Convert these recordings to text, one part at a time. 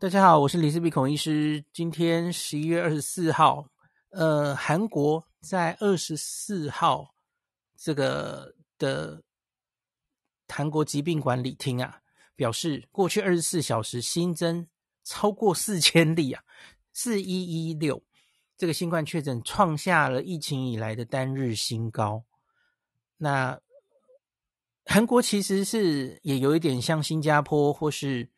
大家好，我是李斯比孔医师。今天十一月二十四号，呃，韩国在二十四号这个的韩国疾病管理厅啊，表示过去二十四小时新增超过四千例啊，四一一六，这个新冠确诊创下了疫情以来的单日新高。那韩国其实是也有一点像新加坡或是。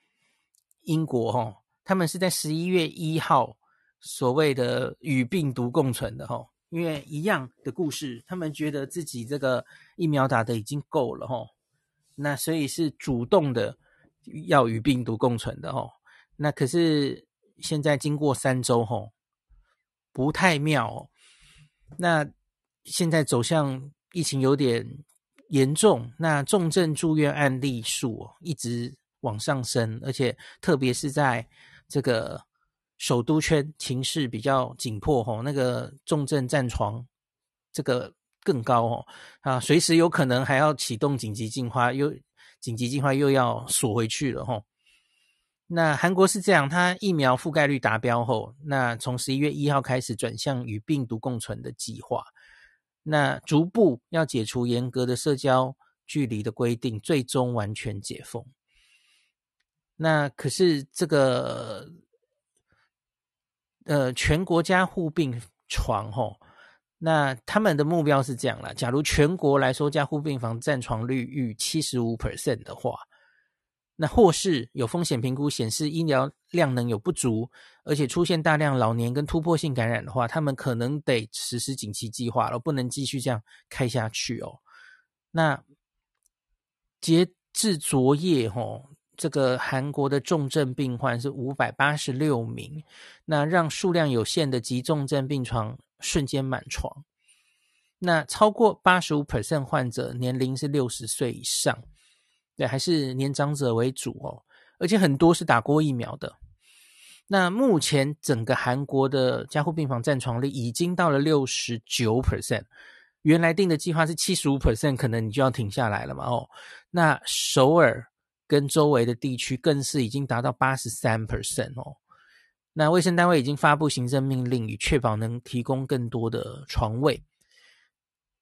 英国哈，他们是在十一月一号所谓的与病毒共存的哈，因为一样的故事，他们觉得自己这个疫苗打的已经够了哈，那所以是主动的要与病毒共存的哈，那可是现在经过三周哈，不太妙哦，那现在走向疫情有点严重，那重症住院案例数一直。往上升，而且特别是在这个首都圈情势比较紧迫吼，那个重症战床这个更高哦啊，随时有可能还要启动紧急净化，又紧急进化又要锁回去了吼。那韩国是这样，它疫苗覆盖率达标后，那从十一月一号开始转向与病毒共存的计划，那逐步要解除严格的社交距离的规定，最终完全解封。那可是这个，呃，全国加护病床吼，那他们的目标是这样啦，假如全国来说加护病房占床率逾七十五 percent 的话，那或是有风险评估显示医疗量能有不足，而且出现大量老年跟突破性感染的话，他们可能得实施紧急计划了，不能继续这样开下去哦。那截至昨夜吼。这个韩国的重症病患是五百八十六名，那让数量有限的急重症病床瞬间满床。那超过八十五 percent 患者年龄是六十岁以上，对，还是年长者为主哦，而且很多是打过疫苗的。那目前整个韩国的加护病房占床率已经到了六十九 percent，原来定的计划是七十五 percent，可能你就要停下来了嘛哦。那首尔。跟周围的地区更是已经达到八十三 percent 哦，那卫生单位已经发布行政命令，以确保能提供更多的床位。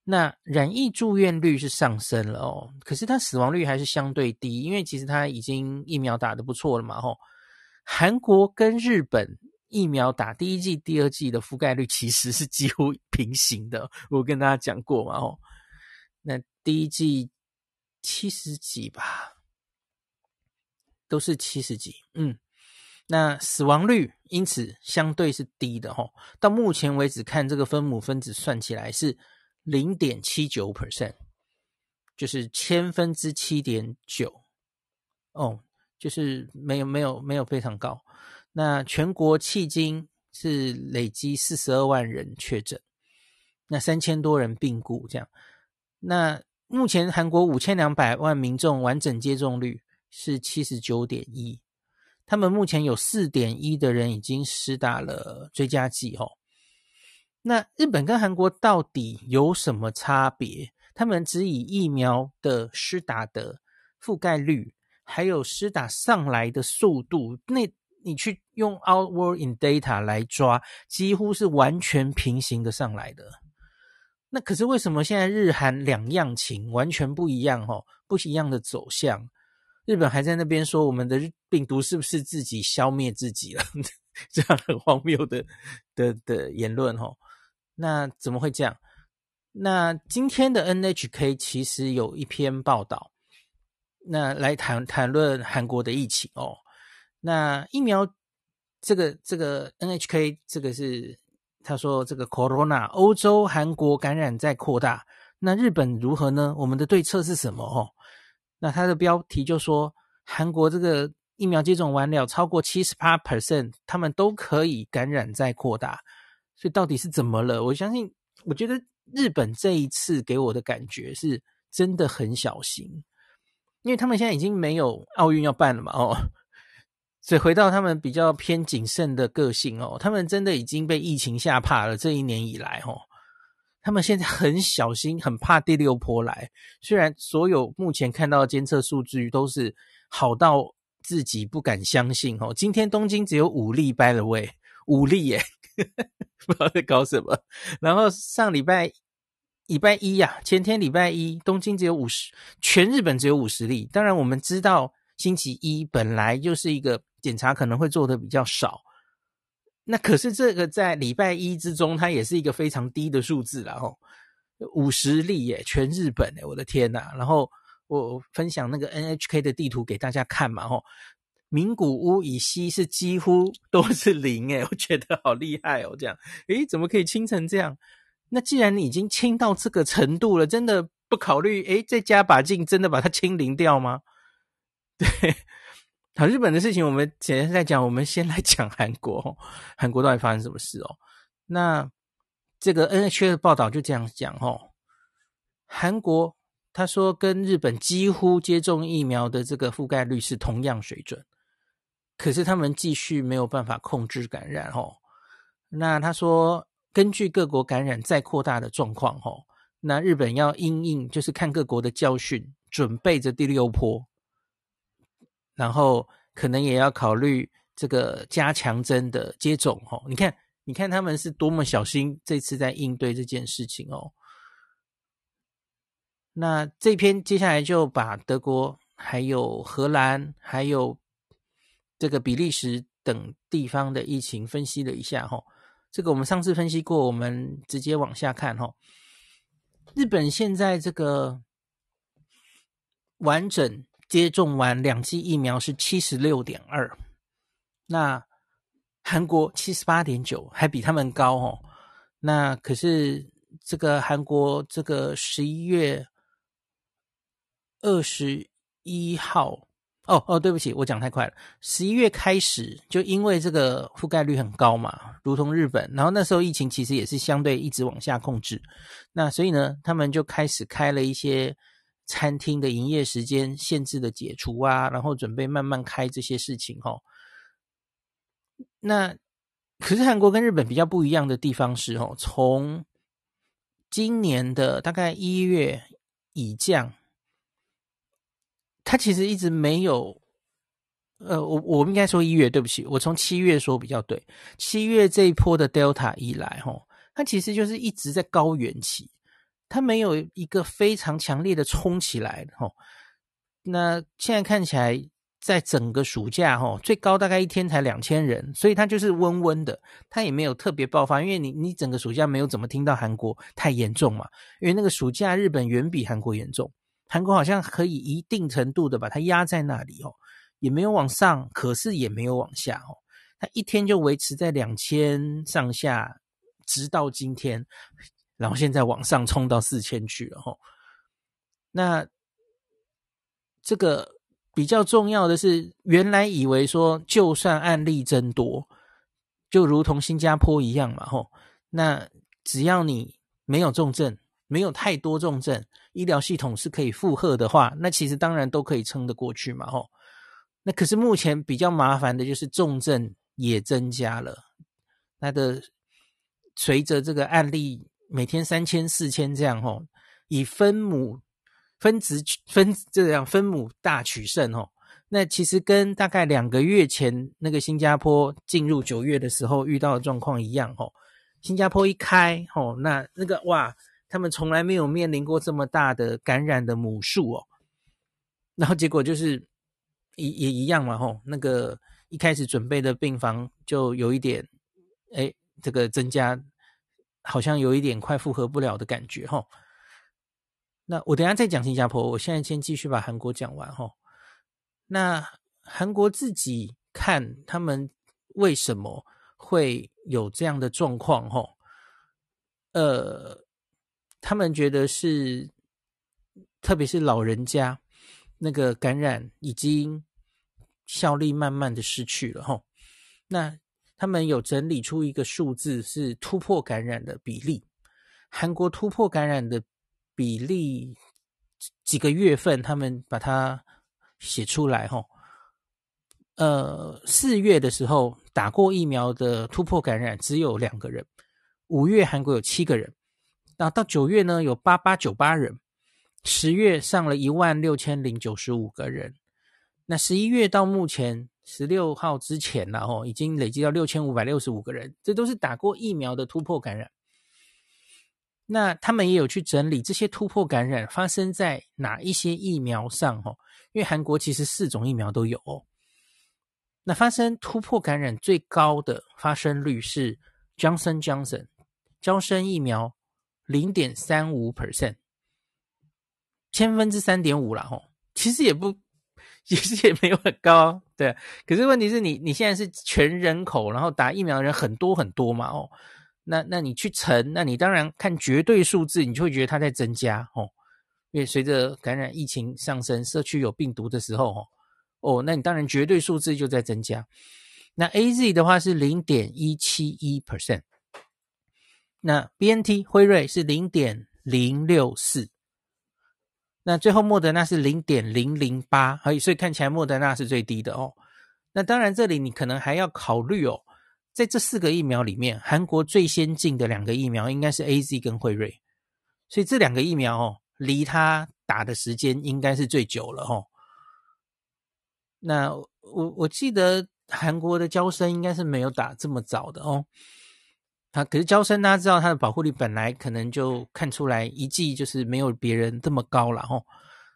那染疫住院率是上升了哦，可是它死亡率还是相对低，因为其实它已经疫苗打得不错了嘛吼。韩国跟日本疫苗打第一季、第二季的覆盖率其实是几乎平行的，我跟大家讲过嘛吼。那第一季七十几吧。都是七十几，嗯，那死亡率因此相对是低的齁。到目前为止，看这个分母分子算起来是零点七九 percent，就是千分之七点九，哦，就是没有没有没有非常高。那全国迄今是累积四十二万人确诊，那三千多人病故，这样。那目前韩国五千两百万民众完整接种率。是七十九点一，他们目前有四点一的人已经施打了追加剂哦。那日本跟韩国到底有什么差别？他们只以疫苗的施打的覆盖率，还有施打上来的速度，那你去用 Outward in Data 来抓，几乎是完全平行的上来的。那可是为什么现在日韩两样情完全不一样？哦，不一样的走向。日本还在那边说，我们的病毒是不是自己消灭自己了？这样很荒谬的的的言论齁。那怎么会这样？那今天的 NHK 其实有一篇报道，那来谈谈论韩国的疫情哦。那疫苗这个这个 NHK 这个是他说这个 Corona 欧洲韩国感染在扩大，那日本如何呢？我们的对策是什么？哦？那它的标题就说，韩国这个疫苗接种完了，超过七十八 percent，他们都可以感染再扩大，所以到底是怎么了？我相信，我觉得日本这一次给我的感觉是真的很小心，因为他们现在已经没有奥运要办了嘛，哦，所以回到他们比较偏谨慎的个性哦，他们真的已经被疫情吓怕了，这一年以来哦。他们现在很小心，很怕第六波来。虽然所有目前看到的监测数据都是好到自己不敢相信哦。今天东京只有五例，by the way，五例耶，不知道在搞什么。然后上礼拜礼拜一呀、前天礼拜一，东京只有五十，全日本只有五十例。当然我们知道星期一本来就是一个检查可能会做的比较少，那可是这个在礼拜一之中，它也是一个非常低的数字了吼。五十例耶，全日本诶，我的天呐！然后我分享那个 NHK 的地图给大家看嘛，吼，名古屋以西是几乎都是零诶，我觉得好厉害哦，这样，诶，怎么可以清成这样？那既然你已经清到这个程度了，真的不考虑诶，再加把劲，真的把它清零掉吗？对，好，日本的事情我们简单再讲，我们先来讲韩国，韩国到底发生什么事哦？那。这个 NHK 的报道就这样讲哦，韩国他说跟日本几乎接种疫苗的这个覆盖率是同样水准，可是他们继续没有办法控制感染哦。那他说根据各国感染再扩大的状况哦，那日本要因应就是看各国的教训，准备着第六波，然后可能也要考虑这个加强针的接种哦。你看。你看他们是多么小心，这次在应对这件事情哦。那这篇接下来就把德国、还有荷兰、还有这个比利时等地方的疫情分析了一下哈。这个我们上次分析过，我们直接往下看哈。日本现在这个完整接种完两剂疫苗是七十六点二，那。韩国七十八点九，还比他们高哦。那可是这个韩国这个十一月二十一号，哦哦，对不起，我讲太快了。十一月开始就因为这个覆盖率很高嘛，如同日本，然后那时候疫情其实也是相对一直往下控制。那所以呢，他们就开始开了一些餐厅的营业时间限制的解除啊，然后准备慢慢开这些事情哦。那可是韩国跟日本比较不一样的地方是哦，从今年的大概一月以降，它其实一直没有，呃，我我们应该说一月，对不起，我从七月说比较对，七月这一波的 Delta 以来，吼，它其实就是一直在高原期，它没有一个非常强烈的冲起来，吼，那现在看起来。在整个暑假，哈，最高大概一天才两千人，所以它就是温温的，它也没有特别爆发，因为你你整个暑假没有怎么听到韩国太严重嘛，因为那个暑假日本远比韩国严重，韩国好像可以一定程度的把它压在那里哦，也没有往上，可是也没有往下哦，它一天就维持在两千上下，直到今天，然后现在往上冲到四千去了哈，那这个。比较重要的是，原来以为说，就算案例增多，就如同新加坡一样嘛，吼，那只要你没有重症，没有太多重症，医疗系统是可以负荷的话，那其实当然都可以撑得过去嘛，吼。那可是目前比较麻烦的就是重症也增加了，那的随着这个案例每天三千四千这样，吼，以分母。分子分这样分母大取胜哦，那其实跟大概两个月前那个新加坡进入九月的时候遇到的状况一样哦。新加坡一开哦，那那个哇，他们从来没有面临过这么大的感染的母数哦，然后结果就是也也一样嘛吼，那个一开始准备的病房就有一点哎，这个增加好像有一点快复合不了的感觉吼。那我等下再讲新加坡，我现在先继续把韩国讲完哈。那韩国自己看他们为什么会有这样的状况哈？呃，他们觉得是，特别是老人家那个感染已经效力慢慢的失去了哈。那他们有整理出一个数字是突破感染的比例，韩国突破感染的。比例几个月份，他们把它写出来吼。呃，四月的时候打过疫苗的突破感染只有两个人，五月韩国有七个人，那到九月呢有八八九八人，十月上了一万六千零九十五个人，那十一月到目前十六号之前了哦，已经累积到六千五百六十五个人，这都是打过疫苗的突破感染。那他们也有去整理这些突破感染发生在哪一些疫苗上哦，因为韩国其实四种疫苗都有哦。那发生突破感染最高的发生率是 Johnson Johnson，娇生疫苗零点三五 percent，千分之三点五了吼，其实也不。其实也没有很高，对。可是问题是你你现在是全人口，然后打疫苗的人很多很多嘛，哦，那那你去乘，那你当然看绝对数字，你就会觉得它在增加，哦，因为随着感染疫情上升，社区有病毒的时候，哦，哦，那你当然绝对数字就在增加。那 AZ 的话是零点一七一 percent，那 BNT 辉瑞是零点零六四。那最后莫德纳是零点零零八，所以看起来莫德纳是最低的哦。那当然，这里你可能还要考虑哦，在这四个疫苗里面，韩国最先进的两个疫苗应该是 AZ 跟辉瑞，所以这两个疫苗哦，离他打的时间应该是最久了哦。那我我记得韩国的娇生应该是没有打这么早的哦。他可是娇生，大家知道它的保护力本来可能就看出来一剂就是没有别人这么高了吼，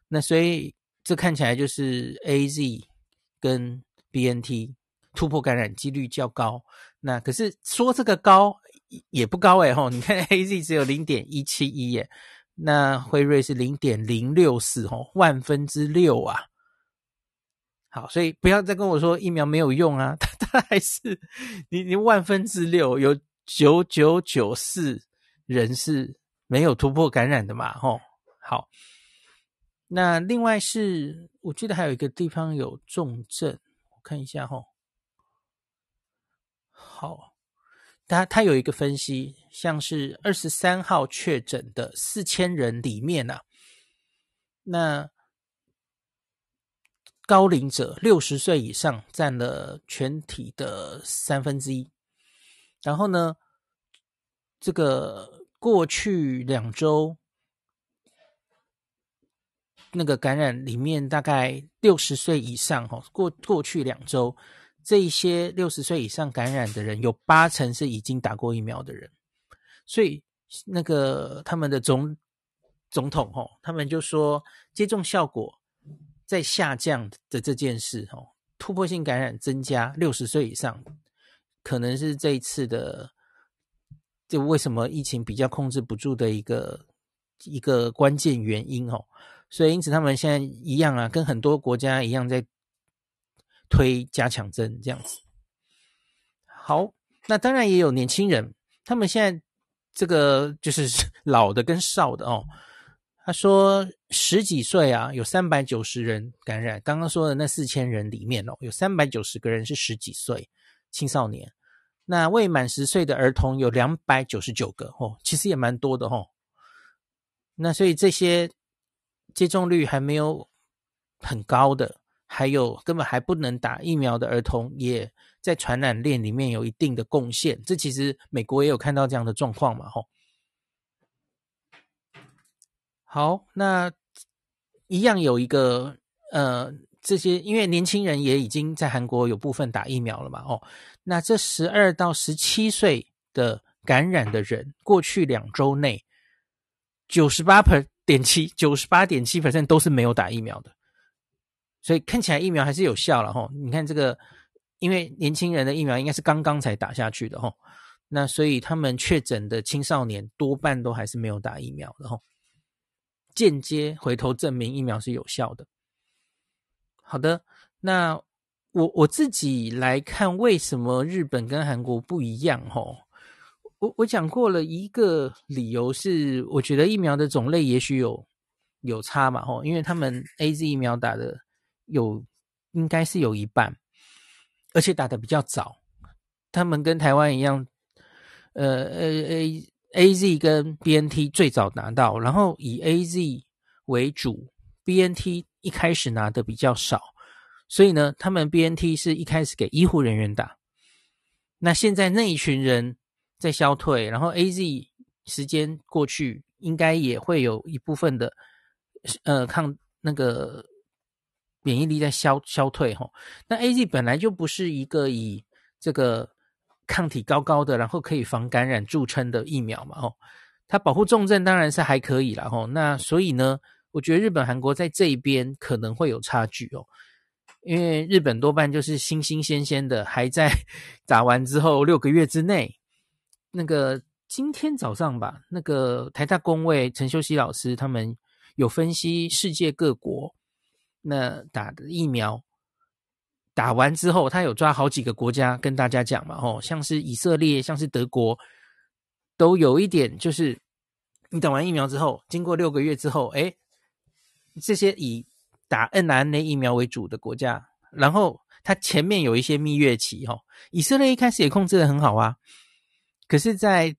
那所以这看起来就是 AZ 跟 BNT 突破感染几率较高。那可是说这个高也不高诶吼，你看 AZ 只有零点一七一耶，那辉瑞是零点零六四吼，万分之六啊。好，所以不要再跟我说疫苗没有用啊，它 它还是你你万分之六有。九九九四人是没有突破感染的嘛？吼，好。那另外是，我记得还有一个地方有重症，我看一下吼。好，他他有一个分析，像是二十三号确诊的四千人里面啊，那高龄者六十岁以上占了全体的三分之一。然后呢，这个过去两周那个感染里面，大概六十岁以上哈，过过去两周这一些六十岁以上感染的人，有八成是已经打过疫苗的人，所以那个他们的总总统哈，他们就说接种效果在下降的这件事哈，突破性感染增加六十岁以上。可能是这一次的，就为什么疫情比较控制不住的一个一个关键原因哦，所以因此他们现在一样啊，跟很多国家一样在推加强针这样子。好，那当然也有年轻人，他们现在这个就是 老的跟少的哦。他说十几岁啊，有三百九十人感染，刚刚说的那四千人里面哦，有三百九十个人是十几岁。青少年，那未满十岁的儿童有两百九十九个哦，其实也蛮多的哦。那所以这些接种率还没有很高的，还有根本还不能打疫苗的儿童，也在传染链里面有一定的贡献。这其实美国也有看到这样的状况嘛，吼。好，那一样有一个呃。这些因为年轻人也已经在韩国有部分打疫苗了嘛，哦，那这十二到十七岁的感染的人，过去两周内九十八点七九十八点七 percent 都是没有打疫苗的，所以看起来疫苗还是有效了，吼，你看这个，因为年轻人的疫苗应该是刚刚才打下去的，吼，那所以他们确诊的青少年多半都还是没有打疫苗的，吼，间接回头证明疫苗是有效的。好的，那我我自己来看，为什么日本跟韩国不一样？吼，我我讲过了一个理由是，我觉得疫苗的种类也许有有差嘛，吼，因为他们 AZ 疫苗打的有应该是有一半，而且打的比较早，他们跟台湾一样，呃呃 A AZ 跟 BNT 最早拿到，然后以 AZ 为主，BNT。一开始拿的比较少，所以呢，他们 BNT 是一开始给医护人员打。那现在那一群人在消退，然后 AZ 时间过去，应该也会有一部分的呃抗那个免疫力在消消退吼。那 AZ 本来就不是一个以这个抗体高高的，然后可以防感染著称的疫苗嘛吼。它保护重症当然是还可以啦吼。那所以呢，我觉得日本、韩国在这一边可能会有差距哦，因为日本多半就是新新鲜鲜的，还在 打完之后六个月之内。那个今天早上吧，那个台大工位陈秀熙老师他们有分析世界各国那打的疫苗打完之后，他有抓好几个国家跟大家讲嘛，吼，像是以色列，像是德国，都有一点就是你打完疫苗之后，经过六个月之后，诶这些以打 mRNA 疫苗为主的国家，然后它前面有一些蜜月期，吼，以色列一开始也控制的很好啊。可是在，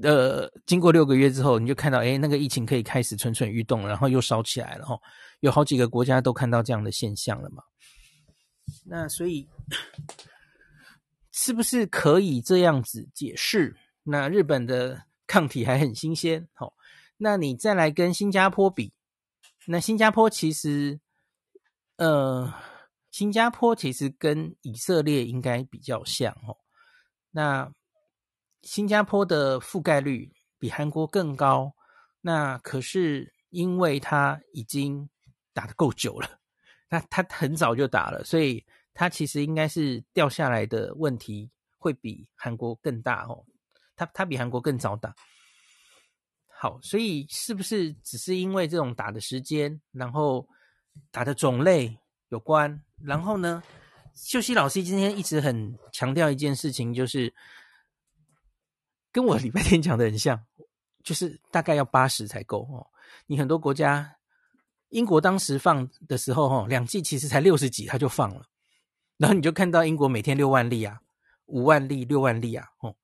在呃经过六个月之后，你就看到，哎，那个疫情可以开始蠢蠢欲动，然后又烧起来了哈。有好几个国家都看到这样的现象了嘛。那所以，是不是可以这样子解释？那日本的抗体还很新鲜，好，那你再来跟新加坡比，那新加坡其实，呃，新加坡其实跟以色列应该比较像哦。那新加坡的覆盖率比韩国更高，那可是因为它已经打得够久了，那它很早就打了，所以它其实应该是掉下来的问题会比韩国更大哦。它它比韩国更早打，好，所以是不是只是因为这种打的时间，然后打的种类有关？然后呢，秀熙老师今天一直很强调一件事情，就是。跟我礼拜天讲的很像，就是大概要八十才够哦。你很多国家，英国当时放的时候，哈，两季其实才六十几，他就放了。然后你就看到英国每天六万例啊，五万例、六万例啊，哦。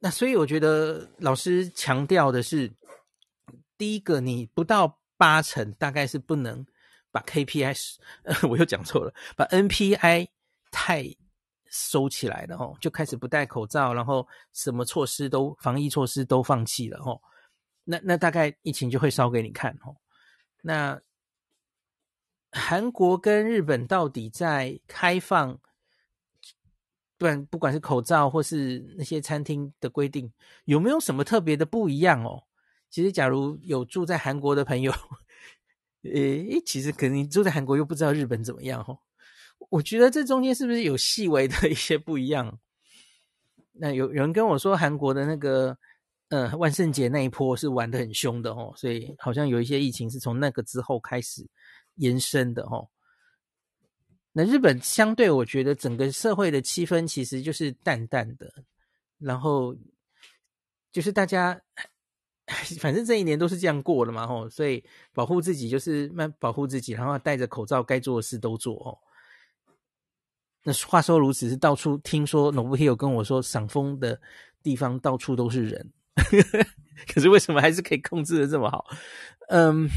那所以我觉得老师强调的是，第一个，你不到八成，大概是不能把 KPI，呃，我又讲错了，把 NPI 太。收起来了哦，就开始不戴口罩，然后什么措施都防疫措施都放弃了哦。那那大概疫情就会烧给你看哦。那韩国跟日本到底在开放，不然不管是口罩或是那些餐厅的规定，有没有什么特别的不一样哦？其实假如有住在韩国的朋友，诶，其实可能你住在韩国又不知道日本怎么样哦。我觉得这中间是不是有细微的一些不一样？那有有人跟我说，韩国的那个呃万圣节那一波是玩得很凶的哦，所以好像有一些疫情是从那个之后开始延伸的哦。那日本相对，我觉得整个社会的气氛其实就是淡淡的，然后就是大家 反正这一年都是这样过的嘛吼，所以保护自己就是慢保护自己，然后戴着口罩，该做的事都做哦。那话说如此，是到处听说 n o b u h i o 跟我说，赏枫的地方到处都是人，可是为什么还是可以控制的这么好？嗯，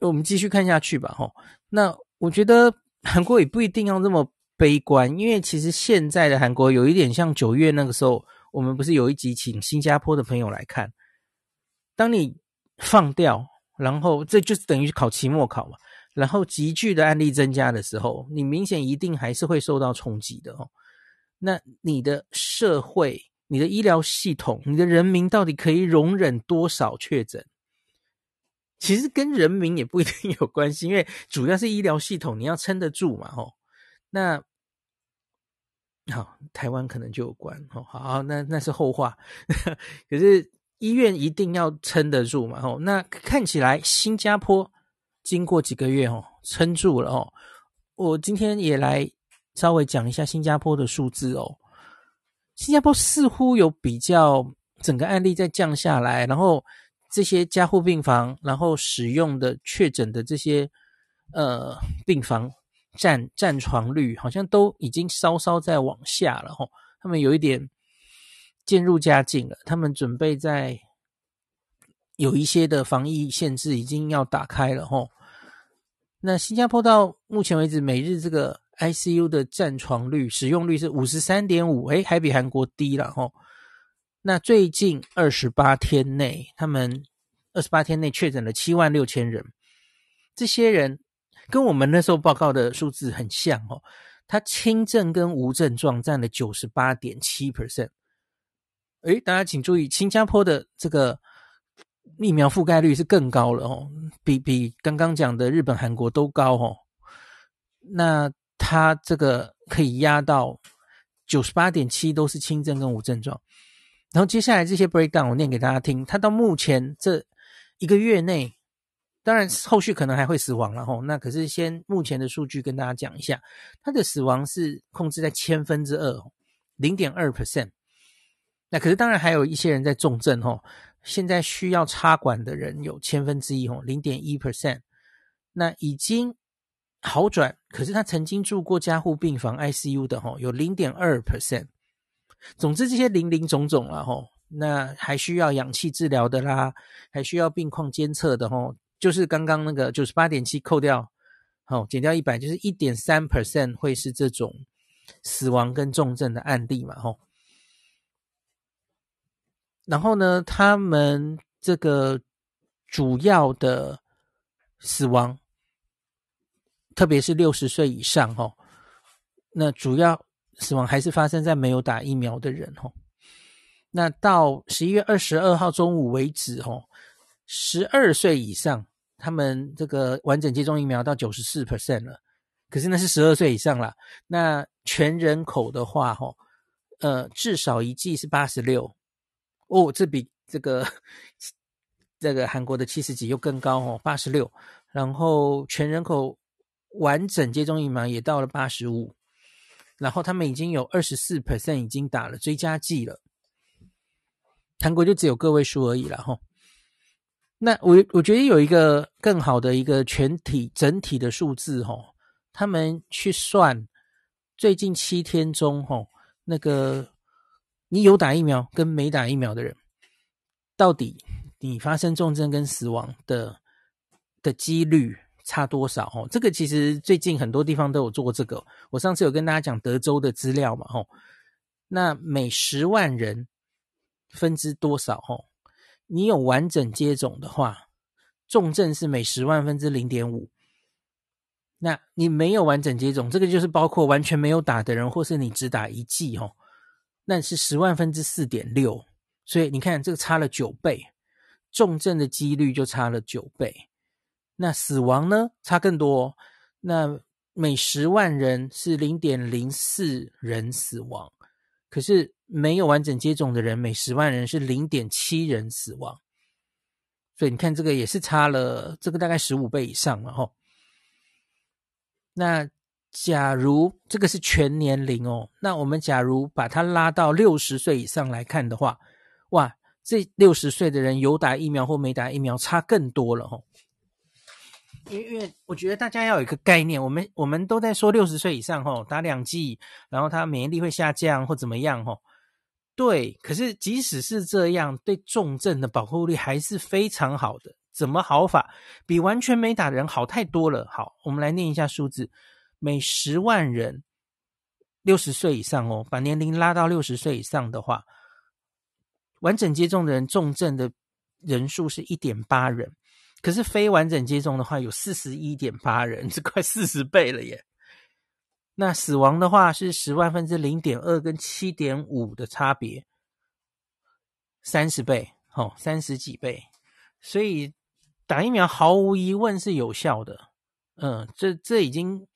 我们继续看下去吧。吼，那我觉得韩国也不一定要这么悲观，因为其实现在的韩国有一点像九月那个时候，我们不是有一集请新加坡的朋友来看，当你放掉，然后这就是等于考期末考嘛。然后急剧的案例增加的时候，你明显一定还是会受到冲击的哦。那你的社会、你的医疗系统、你的人民到底可以容忍多少确诊？其实跟人民也不一定有关系，因为主要是医疗系统你要撑得住嘛。哦，那好，台湾可能就有关哦。好，那那是后话。可是医院一定要撑得住嘛。哦，那看起来新加坡。经过几个月哦，撑住了哦。我今天也来稍微讲一下新加坡的数字哦。新加坡似乎有比较整个案例在降下来，然后这些加护病房，然后使用的确诊的这些呃病房占占床率，好像都已经稍稍在往下了哦。他们有一点渐入佳境了，他们准备在有一些的防疫限制已经要打开了哦。那新加坡到目前为止，每日这个 ICU 的占床率使用率是五十三点五，诶，还比韩国低了吼。那最近二十八天内，他们二十八天内确诊了七万六千人，这些人跟我们那时候报告的数字很像哦，他轻症跟无症状占了九十八点七 percent。诶，大家请注意，新加坡的这个疫苗覆盖率是更高了哦，比比刚刚讲的日本、韩国都高哦。那他这个可以压到九十八点七，都是轻症跟无症状。然后接下来这些 breakdown 我念给大家听，他到目前这一个月内，当然后续可能还会死亡了吼。那可是先目前的数据跟大家讲一下，他的死亡是控制在千分之二，零点二 percent。那可是当然还有一些人在重症吼，现在需要插管的人有千分之一吼，零点一 percent。那已经好转，可是他曾经住过加护病房 ICU 的吼，有零点二 percent。总之这些零零总总了吼，那还需要氧气治疗的啦，还需要病况监测的吼，就是刚刚那个九十八点七扣掉，好减掉一百，就是一点三 percent 会是这种死亡跟重症的案例嘛吼。然后呢，他们这个主要的死亡，特别是六十岁以上哦，那主要死亡还是发生在没有打疫苗的人哦。那到十一月二十二号中午为止哦，十二岁以上，他们这个完整接种疫苗到九十四 percent 了，可是那是十二岁以上啦。那全人口的话，哈，呃，至少一剂是八十六。哦，这比这个 这个韩国的七十几又更高哦，八十六。然后全人口完整接种疫苗也到了八十五，然后他们已经有二十四 percent 已经打了追加剂了。韩国就只有个位数而已了哈。那我我觉得有一个更好的一个全体整体的数字哈，他们去算最近七天中哈那个。你有打疫苗跟没打疫苗的人，到底你发生重症跟死亡的的几率差多少？哦，这个其实最近很多地方都有做过这个。我上次有跟大家讲德州的资料嘛，吼，那每十万人分之多少？吼，你有完整接种的话，重症是每十万分之零点五。那你没有完整接种，这个就是包括完全没有打的人，或是你只打一剂，吼。那是十万分之四点六，所以你看这个差了九倍，重症的几率就差了九倍。那死亡呢？差更多，那每十万人是零点零四人死亡，可是没有完整接种的人，每十万人是零点七人死亡。所以你看这个也是差了，这个大概十五倍以上了齁。那。假如这个是全年龄哦，那我们假如把它拉到六十岁以上来看的话，哇，这六十岁的人有打疫苗或没打疫苗差更多了哦。因为我觉得大家要有一个概念，我们我们都在说六十岁以上哦，打两剂，然后他免疫力会下降或怎么样哦。对，可是即使是这样，对重症的保护力还是非常好的。怎么好法？比完全没打的人好太多了。好，我们来念一下数字。每十万人六十岁以上哦，把年龄拉到六十岁以上的话，完整接种的人重症的人数是一点八人，可是非完整接种的话有四十一点八人，这快四十倍了耶。那死亡的话是十万分之零点二跟七点五的差别，三十倍，哦，三十几倍。所以打疫苗毫无疑问是有效的，嗯，这这已经。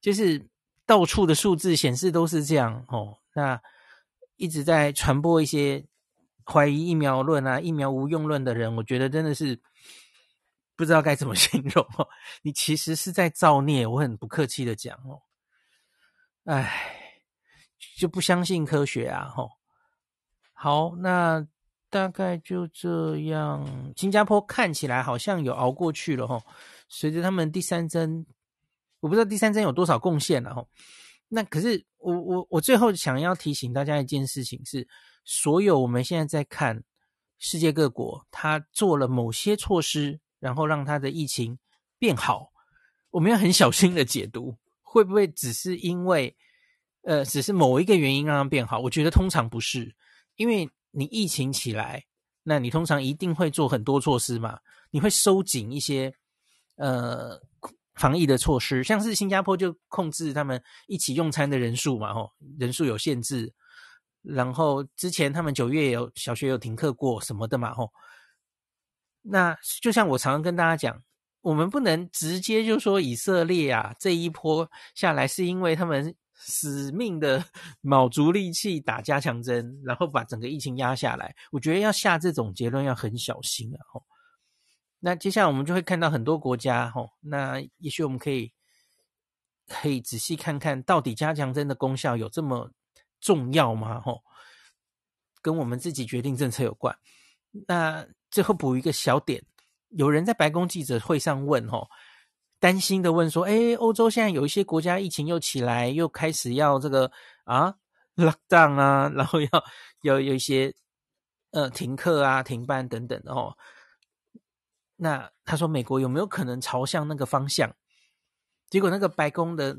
就是到处的数字显示都是这样哦，那一直在传播一些怀疑疫苗论啊、疫苗无用论的人，我觉得真的是不知道该怎么 形容哦。你其实是在造孽，我很不客气的讲哦。哎，就不相信科学啊！吼，好，那大概就这样。新加坡看起来好像有熬过去了吼，随着他们第三针。我不知道第三针有多少贡献了哈，那可是我我我最后想要提醒大家一件事情是，所有我们现在在看世界各国，他做了某些措施，然后让他的疫情变好，我们要很小心的解读，会不会只是因为呃只是某一个原因让它变好？我觉得通常不是，因为你疫情起来，那你通常一定会做很多措施嘛，你会收紧一些。呃防疫的措施，像是新加坡就控制他们一起用餐的人数嘛，吼，人数有限制。然后之前他们九月有小学有停课过什么的嘛，吼。那就像我常常跟大家讲，我们不能直接就说以色列啊这一波下来是因为他们死命的 卯足力气打加强针，然后把整个疫情压下来。我觉得要下这种结论要很小心啊，吼。那接下来我们就会看到很多国家，吼，那也许我们可以可以仔细看看到底加强针的功效有这么重要吗？吼，跟我们自己决定政策有关。那最后补一个小点，有人在白宫记者会上问，吼，担心的问说，哎，欧洲现在有一些国家疫情又起来，又开始要这个啊 lockdown 啊，然后要要有一些呃停课啊、停班等等的哦。那他说美国有没有可能朝向那个方向？结果那个白宫的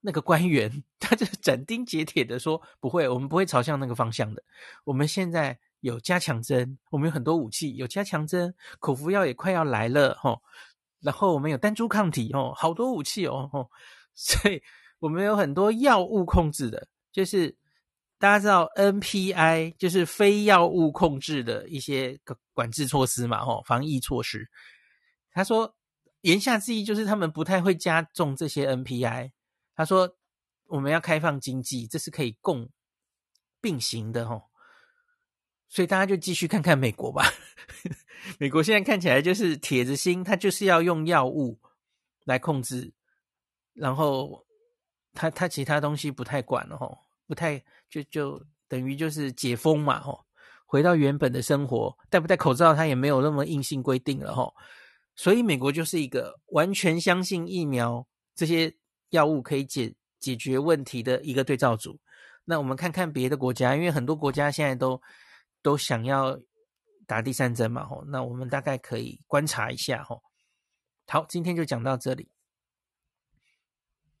那个官员 他就斩钉截铁的说，不会，我们不会朝向那个方向的。我们现在。有加强针，我们有很多武器，有加强针，口服药也快要来了吼。然后我们有单株抗体哦，好多武器哦吼。所以我们有很多药物控制的，就是大家知道 NPI 就是非药物控制的一些管制措施嘛吼，防疫措施。他说言下之意就是他们不太会加重这些 NPI。他说我们要开放经济，这是可以共并行的吼。所以大家就继续看看美国吧。美国现在看起来就是铁着心，他就是要用药物来控制，然后他他其他东西不太管了吼，不太就就等于就是解封嘛吼，回到原本的生活，戴不戴口罩他也没有那么硬性规定了吼。所以美国就是一个完全相信疫苗这些药物可以解解决问题的一个对照组。那我们看看别的国家，因为很多国家现在都。都想要打第三针嘛？吼，那我们大概可以观察一下吼。好，今天就讲到这里。